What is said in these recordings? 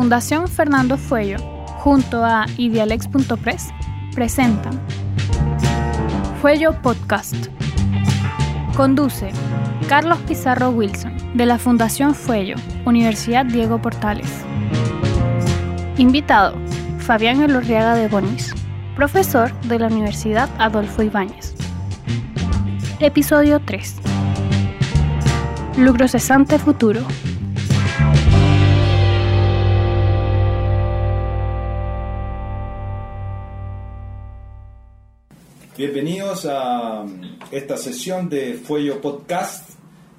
Fundación Fernando Fuello, junto a idealex.press, presentan Fuello Podcast. Conduce Carlos Pizarro Wilson, de la Fundación Fuello, Universidad Diego Portales. Invitado, Fabián Elorriaga de Bonis, profesor de la Universidad Adolfo Ibáñez. Episodio 3. Lucro cesante futuro. Bienvenidos a esta sesión de Fuello Podcast.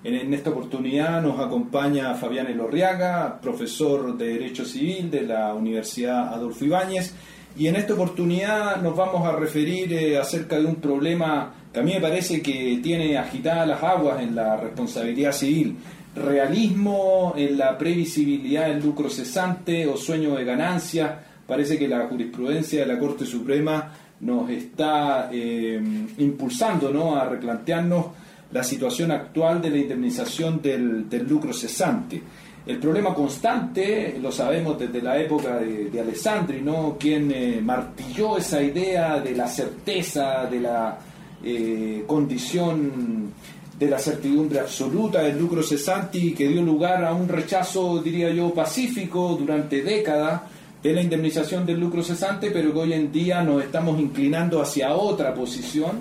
En, esta oportunidad nos acompaña Fabián Elorriaga, profesor de Derecho Civil de la Universidad Adolfo Ibáñez. Y en esta oportunidad nos vamos a referir eh, acerca de un problema que a mí me parece que tiene agitadas las aguas en la responsabilidad civil. Realismo en la previsibilidad del lucro cesante o sueño de ganancia. Parece que la jurisprudencia de la Corte Suprema nos está eh, impulsando ¿no? a replantearnos la situación actual de la indemnización del, lucro cesante. El problema constante, lo sabemos desde la época de, Alessandri, ¿no? quien eh, martilló esa idea de la certeza, de la eh, condición de la certidumbre absoluta del lucro cesante y que dio lugar a un rechazo, diría yo, pacífico durante décadas de la indemnización del lucro cesante, pero que hoy en día nos estamos inclinando hacia otra posición.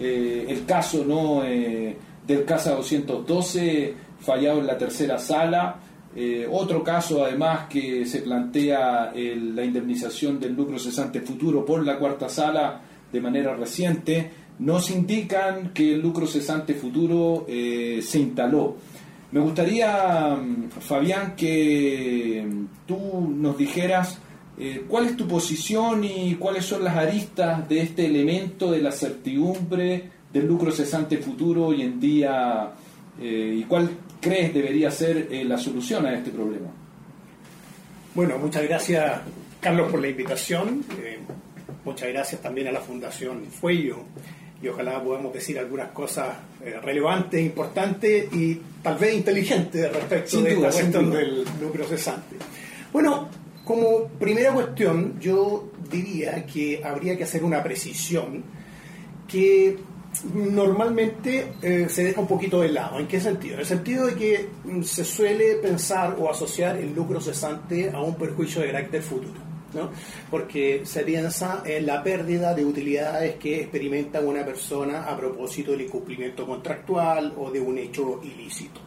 Eh, el caso no eh, del CASA 212 fallado en la tercera sala, eh, otro caso además que se plantea la indemnización del lucro cesante futuro por la cuarta sala de manera reciente, nos indican que el lucro cesante futuro se instaló. Me gustaría, mm, Fabián, que mm, tú nos dijeras eh, cuál es tu posición y cuáles son las aristas de este elemento de la certidumbre del lucro cesante futuro hoy en día eh, y cuál crees debería ser eh, la solución a este problema. Bueno, muchas gracias Carlos por la invitación. muchas gracias también a la Fundación Fuello y ojalá podamos decir algunas cosas eh, relevantes, importantes y tal vez inteligentes respecto de la cuestión del lucro cesante. Bueno, como primera cuestión, yo diría que habría que hacer una precisión que normalmente eh, se deja un poquito de lado. ¿En qué sentido? En el sentido de que mm, se suele pensar o asociar el lucro cesante a un perjuicio de carácter futuro porque se piensa en la pérdida de utilidades que experimenta una persona a propósito del incumplimiento contractual o de un hecho ilícito.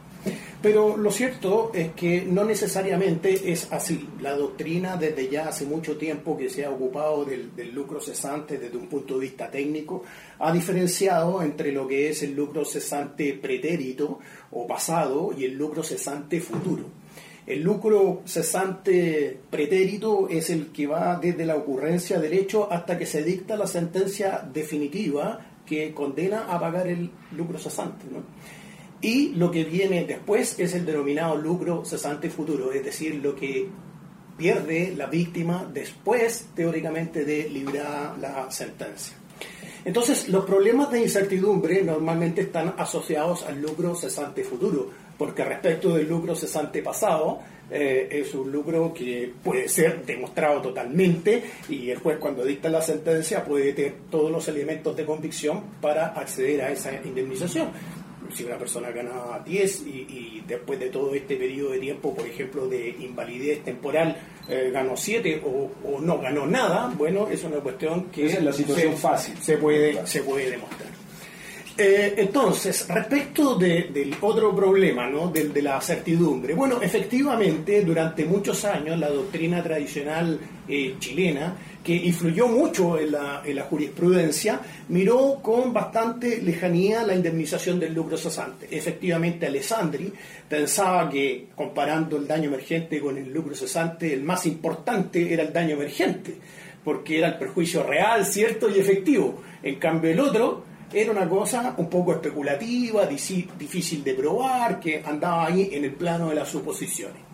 Pero lo cierto es que no necesariamente es así. La doctrina desde ya hace mucho tiempo que se ha ocupado del, del, lucro cesante desde un punto de vista técnico, ha diferenciado entre lo que es el lucro cesante pretérito o pasado y el lucro cesante futuro. El lucro cesante pretérito es el que va desde la ocurrencia del hecho hasta que se dicta la sentencia definitiva que condena a pagar el lucro cesante. Y lo que viene después es el denominado lucro cesante futuro, es decir, lo que pierde la víctima después, teóricamente, de librar la sentencia. Entonces, los problemas de incertidumbre normalmente están asociados al lucro cesante futuro porque respecto del lucro cesante pasado, eh, es un lucro que puede ser demostrado totalmente y el juez cuando dicta la sentencia puede tener todos los elementos de convicción para acceder a esa indemnización. Si una persona gana 10 y, después de todo este periodo de tiempo, por ejemplo, de invalidez temporal, eh, ganó 7 o, no ganó nada, bueno, es una cuestión que es la situación fácil. Se puede, se puede demostrar. Eh, entonces, respecto del otro problema, ¿no? Del, de la certidumbre, bueno, efectivamente, durante muchos años la doctrina tradicional eh, chilena, que influyó mucho en la, en la, jurisprudencia, miró con bastante lejanía la indemnización del lucro cesante. Efectivamente, Alessandri pensaba que, comparando el daño emergente con el lucro cesante, el más importante era el daño emergente, porque era el perjuicio real, cierto y efectivo. En cambio, el otro era una cosa un poco especulativa, difícil de probar, que andaba ahí en el plano de las suposiciones.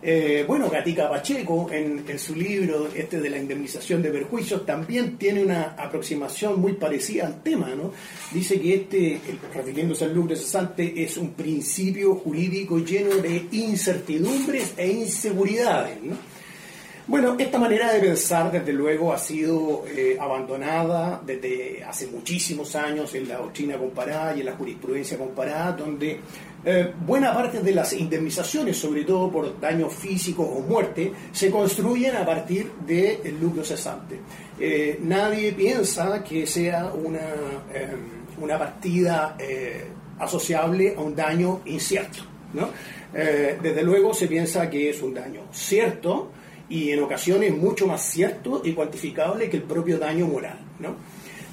Eh, bueno, Gatica Pacheco, en, su libro este de la indemnización de perjuicios, también tiene una aproximación muy parecida al tema. ¿no? Dice que este, refiriéndose al lucro cesante, es un principio jurídico lleno de incertidumbres e inseguridades. ¿no? Bueno, esta manera de pensar, desde luego, ha sido eh, abandonada desde hace muchísimos años en la doctrina comparada y en la jurisprudencia comparada, donde eh, buena parte de las indemnizaciones, sobre todo por daños físicos o muerte, se construyen a partir del lucro cesante. Eh, nadie piensa que sea una, una partida asociable a un daño incierto. ¿no? desde luego se piensa que es un daño cierto, y en ocasiones mucho más cierto y cuantificable que el propio daño moral. ¿no?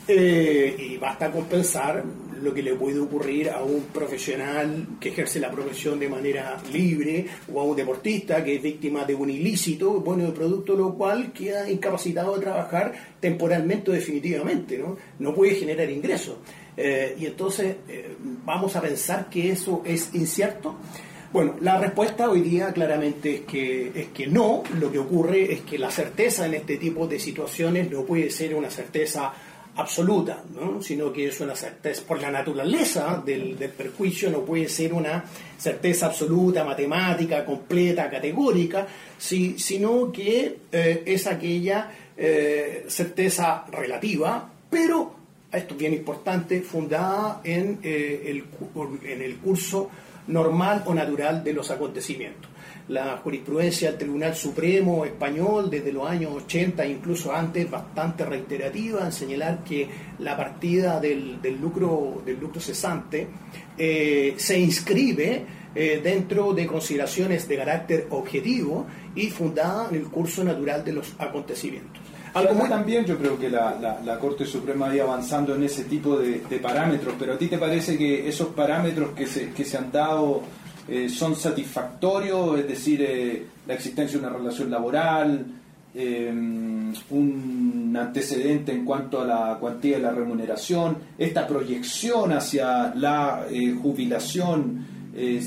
Eh, y basta con pensar lo que le puede ocurrir a un profesional que ejerce la profesión de manera libre o a un deportista que es víctima de un ilícito, bueno, de producto lo cual queda incapacitado de trabajar temporalmente o definitivamente, ¿no? No puede generar ingresos. Eh, y entonces eh, vamos a pensar que eso es incierto. Bueno, la respuesta hoy día claramente es que, es que no. Lo que ocurre es que la certeza en este tipo de situaciones no puede ser una certeza absoluta, ¿no? sino que es una certeza, por la naturaleza del, perjuicio, no puede ser una certeza absoluta, matemática, completa, categórica, sino que eh, es aquella eh, certeza relativa, pero, esto es bien importante, fundada en, eh, el, en el curso normal o natural de los acontecimientos. La jurisprudencia del Tribunal Supremo español desde los años 80, incluso antes, bastante reiterativa en señalar que la partida del, lucro, del lucro cesante eh, se inscribe eh, dentro de consideraciones de carácter objetivo y fundada en el curso natural de los acontecimientos. Algo también yo creo que la, Corte Suprema ido avanzando en ese tipo de, parámetros, pero ¿a ti te parece que esos parámetros que se, que se han dado eh, son satisfactorios? Es decir, eh, la existencia de una relación laboral, eh, un antecedente en cuanto a la cuantía de la remuneración, esta proyección hacia la jubilación.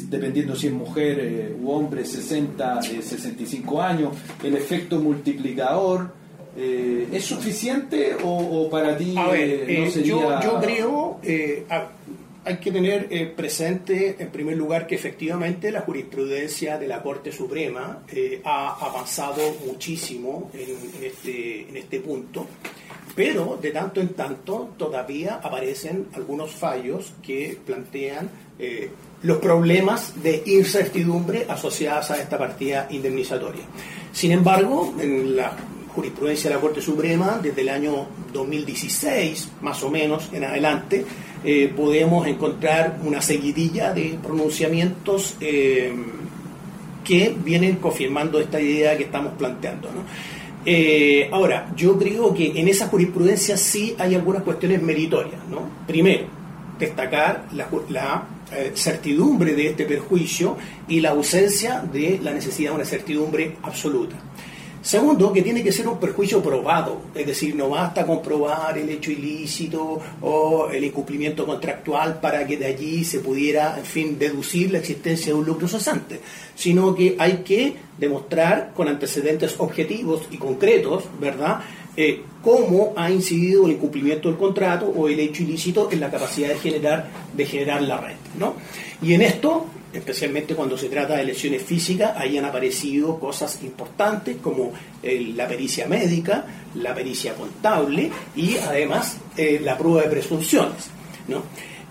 dependiendo si es mujer u hombre, 60, 65 años, el efecto multiplicador, eh, ¿Es suficiente o, para ti no eh, sería... yo, creo, eh, hay que tener presente en primer lugar que efectivamente la jurisprudencia de la Corte Suprema ha avanzado muchísimo en, este, en este punto, pero de tanto en tanto todavía aparecen algunos fallos que plantean los problemas de incertidumbre asociadas a esta partida indemnizatoria. Sin embargo, en la jurisprudencia de la Corte Suprema desde el año 2016, más o menos, en adelante, eh, podemos encontrar una seguidilla de pronunciamientos eh, que vienen confirmando esta idea que estamos planteando. Eh, ahora, yo creo que en esa jurisprudencia sí hay algunas cuestiones meritorias. Primero, destacar la certidumbre de este perjuicio y la ausencia de la necesidad de una certidumbre absoluta. Segundo, que tiene que ser un perjuicio probado, es decir, no basta comprobar el hecho ilícito o el incumplimiento contractual para que de allí se pudiera, en fin, deducir la existencia de un lucro cesante, sino que hay que demostrar con antecedentes objetivos y concretos, ¿verdad?, eh, cómo ha incidido el incumplimiento del contrato o el hecho ilícito en la capacidad de generar, de generar la renta, ¿no? Y en esto especialmente cuando se trata de lesiones físicas, ahí han aparecido cosas importantes como la pericia médica, la pericia contable y además eh, la prueba de presunciones.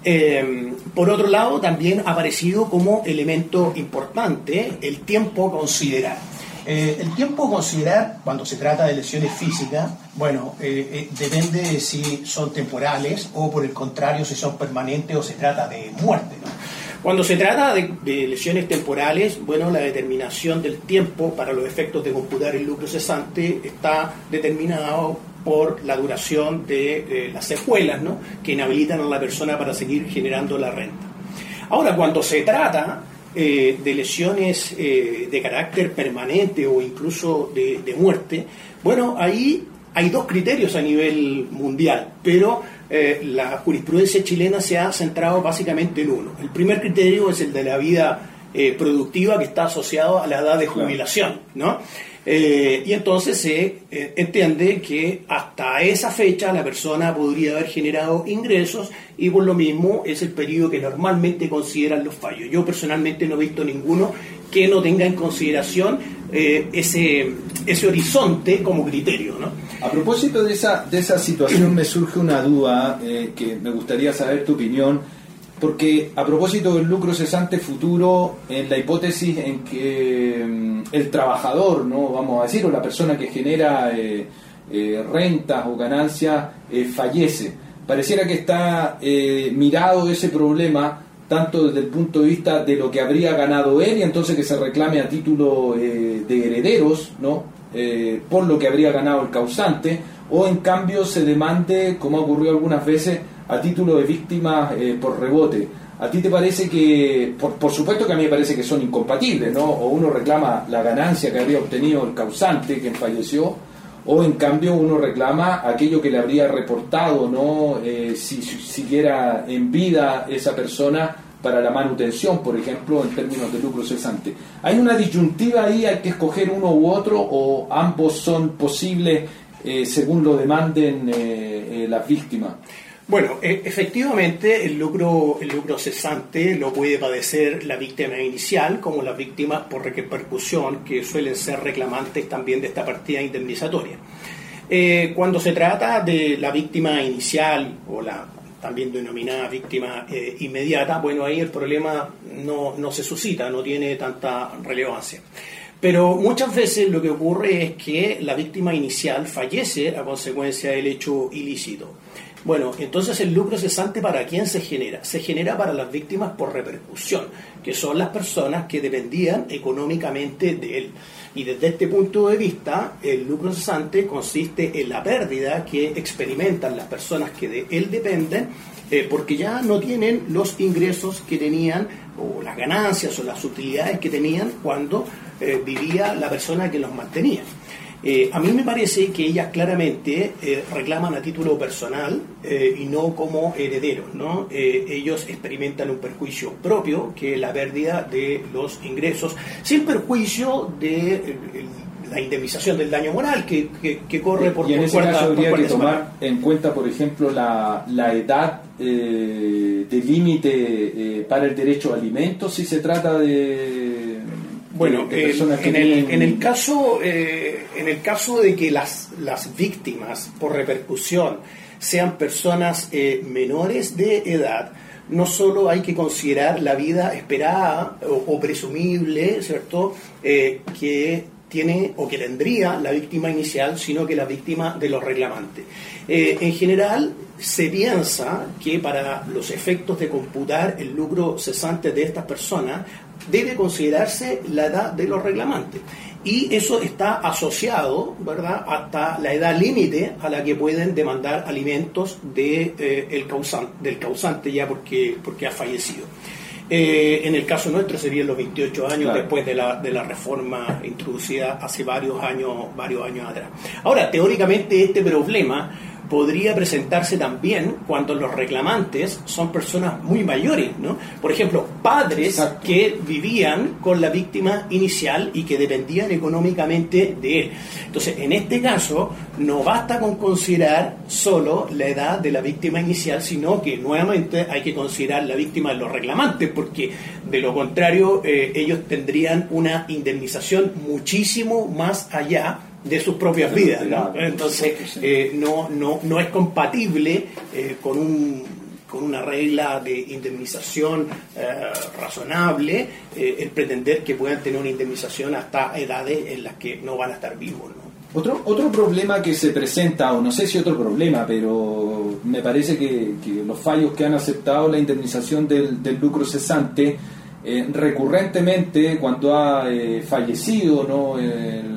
Eh, por otro lado, también ha aparecido como elemento importante el tiempo a considerar. Eh, el tiempo a considerar cuando se trata de lesiones físicas, bueno, depende de si son temporales o por el contrario si son permanentes o se trata de muerte. ¿no? Cuando se trata de, lesiones temporales, bueno, la determinación del tiempo para los efectos de computar el lucro cesante está determinado por la duración de las secuelas, ¿no? que inhabilitan a la persona para seguir generando la renta. Ahora, cuando se trata eh, de lesiones eh, de carácter permanente o incluso de, de muerte, bueno, ahí hay dos criterios a nivel mundial, pero eh, la jurisprudencia chilena se ha centrado básicamente en uno. El primer criterio es el de la vida eh, productiva que está asociada a la edad de jubilación, ¿no? Eh, y entonces se eh, entiende que hasta esa fecha la persona podría haber generado ingresos y por lo mismo es el periodo que normalmente consideran los fallos. Yo personalmente no he visto ninguno que no tenga en consideración ese, ese horizonte como criterio. ¿no? A propósito de esa, de esa situación me surge una duda que me gustaría saber tu opinión porque a propósito del lucro cesante futuro, en la hipótesis en que mm, el trabajador, no vamos a decir, o la persona que genera eh, eh, rentas o ganancias, eh, fallece, pareciera que está mirado ese problema tanto desde el punto de vista de lo que habría ganado él y entonces que se reclame a título de herederos, ¿no? Por lo que habría ganado el causante, o en cambio se demande, como ha ocurrido algunas veces, a título de víctimas eh, por rebote. ¿A ti te parece que, por, supuesto que a mí me parece que son incompatibles, ¿no? O uno reclama la ganancia que habría obtenido el causante, quien falleció, o en cambio uno reclama aquello que le habría reportado, ¿no? Eh, si siguiera en vida esa persona para la manutención, por ejemplo, en términos de lucro cesante. ¿Hay una disyuntiva ahí, hay que escoger uno u otro, o ambos son posibles eh, según lo demanden las víctimas? Bueno, e, efectivamente el lucro, el lucro cesante lo puede padecer la víctima inicial como las víctimas por repercusión que suelen ser reclamantes también de esta partida indemnizatoria. Eh, cuando se trata de la víctima inicial o la también denominada víctima eh, inmediata, bueno, ahí el problema no, no se suscita, no tiene tanta relevancia. Pero muchas veces lo que ocurre es que la víctima inicial fallece a consecuencia del hecho ilícito. Bueno, entonces el lucro cesante para quién se genera? Se genera para las víctimas por repercusión, que son las personas que dependían económicamente de él. Y desde este punto de vista, el lucro cesante consiste en la pérdida que experimentan las personas que de él dependen, eh, porque ya no tienen los ingresos que tenían, o las ganancias o las utilidades que tenían cuando eh, vivía la persona que los mantenía. Eh, a mí me parece que ellas claramente eh, reclaman a título personal eh, y no como herederos. ¿no? ellos experimentan un perjuicio propio, que es la pérdida de los ingresos, sin perjuicio de la indemnización del daño moral que, corre por Y en ese caso habría que tomar en cuenta, por ejemplo, la, la edad de límite para el derecho a alimentos si se trata de bueno, en, el, caso, eh, en el caso de que las, las víctimas por repercusión sean personas eh, menores de edad, no solo hay que considerar la vida esperada o, presumible, ¿cierto?, eh, que tiene o que tendría la víctima inicial, sino que la víctima de los reclamantes. en general, se piensa que para los efectos de computar el lucro cesante de estas personas debe considerarse la edad de los reclamantes. Y eso está asociado, ¿verdad?, hasta la edad límite a la que pueden demandar alimentos de, eh, el causante, del causante ya porque, porque ha fallecido. Eh, en el caso nuestro serían los 28 años después de la, de la reforma introducida hace varios años, varios años atrás. Ahora, teóricamente este problema podría presentarse también cuando los reclamantes son personas muy mayores, ¿no? Por ejemplo, padres que vivían con la víctima inicial y que dependían económicamente de él. Entonces, en este caso, no basta con considerar solo la edad de la víctima inicial, sino que nuevamente hay que considerar la víctima de los reclamantes, porque de lo contrario, eh, ellos tendrían una indemnización muchísimo más allá de sus propias vidas. Entonces, eh, no, no, no es compatible eh, con, un, con una regla de indemnización eh, razonable el pretender que puedan tener una indemnización hasta edades en las que no van a estar vivos. Otro, otro problema que se presenta, o no sé si otro problema, pero me parece que, los fallos que han aceptado la indemnización del, del lucro cesante, recurrentemente cuando ha fallecido ¿no? el,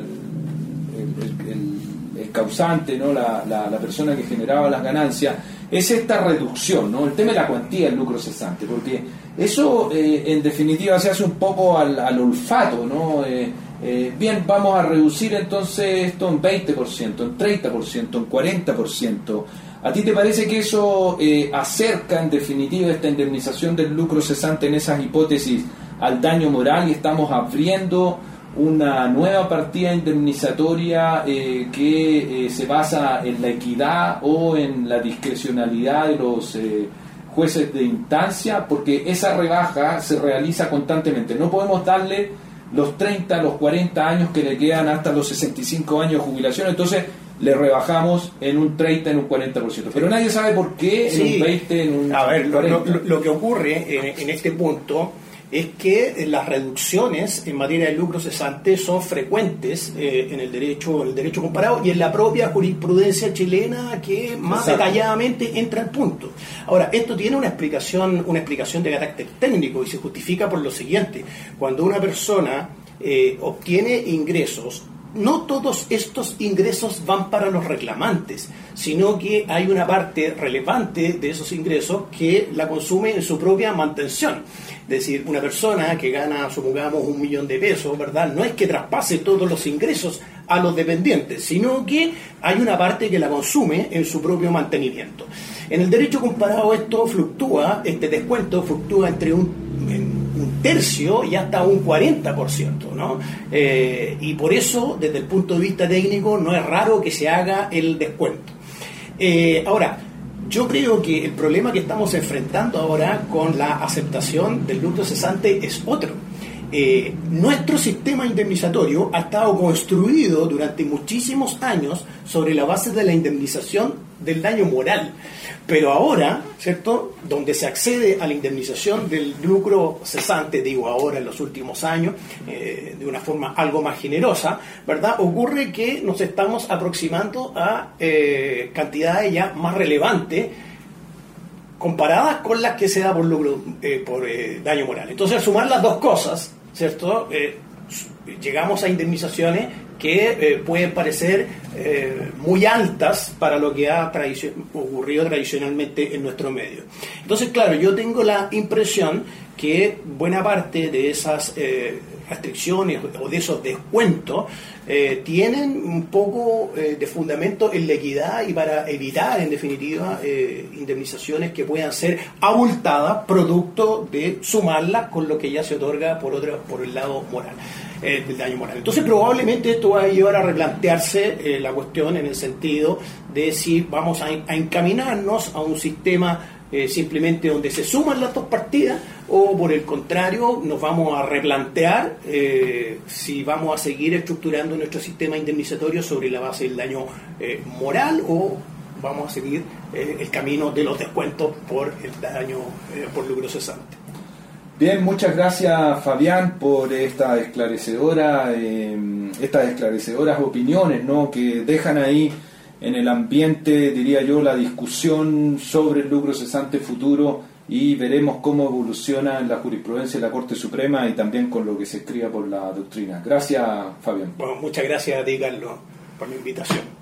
causante, ¿no? La, la, persona que generaba las ganancias, es esta reducción, ¿no? el tema de la cuantía del lucro cesante, porque eso eh, en definitiva se hace un poco al, olfato, ¿no? Eh, eh, bien, vamos a reducir entonces esto en 20%, en 30%, en 40%. ¿A ti te parece que eso acerca en definitiva esta indemnización del lucro cesante en esas hipótesis al daño moral y estamos abriendo una nueva partida indemnizatoria eh, que eh, se basa en la equidad o en la discrecionalidad de los eh, jueces de instancia, porque esa rebaja se realiza constantemente. No podemos darle los 30, los 40 años que le quedan hasta los 65 años de jubilación, entonces le rebajamos en un 30, en un 40%. Pero nadie sabe por qué en un 20, en un A ver, lo, que ocurre en este punto es que las reducciones en materia de lucro cesante son frecuentes eh, en el derecho, el derecho comparado y en la propia jurisprudencia chilena que más detalladamente entra al punto. Ahora, esto tiene una explicación, una explicación de carácter técnico y se justifica por lo siguiente: cuando una persona eh, obtiene ingresos no todos estos ingresos van para los reclamantes, sino que hay una parte relevante de esos ingresos que la consume en su propia mantención. Es decir, una persona que gana, supongamos, un millón de pesos, ¿verdad? No es que traspase todos los ingresos a los dependientes, sino que hay una parte que la consume en su propio mantenimiento. En el derecho comparado esto fluctúa, este descuento fluctúa entre un tercio y hasta un 40%, ¿no? Eh, y por eso, desde el punto de vista técnico, no es raro que se haga el descuento. Eh, ahora, yo creo que el problema que estamos enfrentando ahora con la aceptación del lucro cesante es otro. Eh, nuestro sistema indemnizatorio ha estado construido durante muchísimos años sobre la base de la indemnización del daño moral. Pero ahora, ¿cierto? Donde se accede a la indemnización del lucro cesante, digo ahora en los últimos años, eh, de una forma algo más generosa, ¿verdad? Ocurre que nos estamos aproximando a eh, cantidades ya más relevantes comparadas con las que se da por lucro, eh, por daño moral. Entonces, al sumar las dos cosas, ¿cierto? llegamos a indemnizaciones que eh, pueden parecer eh, muy altas para lo que ha ocurrido tradicionalmente en nuestro medio. Entonces, claro, yo tengo la impresión que buena parte de esas eh, restricciones o de esos descuentos tienen un poco de fundamento en la equidad y para evitar, en definitiva, indemnizaciones que puedan ser abultadas producto de sumarlas con lo que ya se otorga por, otro, por el lado moral. Eh, del daño moral. Entonces probablemente esto va a llevar a replantearse eh, la cuestión en el sentido de si vamos a, encaminarnos a un sistema eh, simplemente donde se suman las dos partidas o por el contrario nos vamos a replantear si vamos a seguir estructurando nuestro sistema indemnizatorio sobre la base del daño moral o vamos a seguir el camino de los descuentos por el daño por lucro cesante. Bien, muchas gracias Fabián por esta esclarecedora, estas esclarecedoras opiniones, ¿no? Que dejan ahí en el ambiente, diría yo, la discusión sobre el lucro cesante futuro y veremos cómo evoluciona la jurisprudencia de la Corte Suprema y también con lo que se escriba por la doctrina. Gracias, Fabián. Muchas gracias a por la invitación.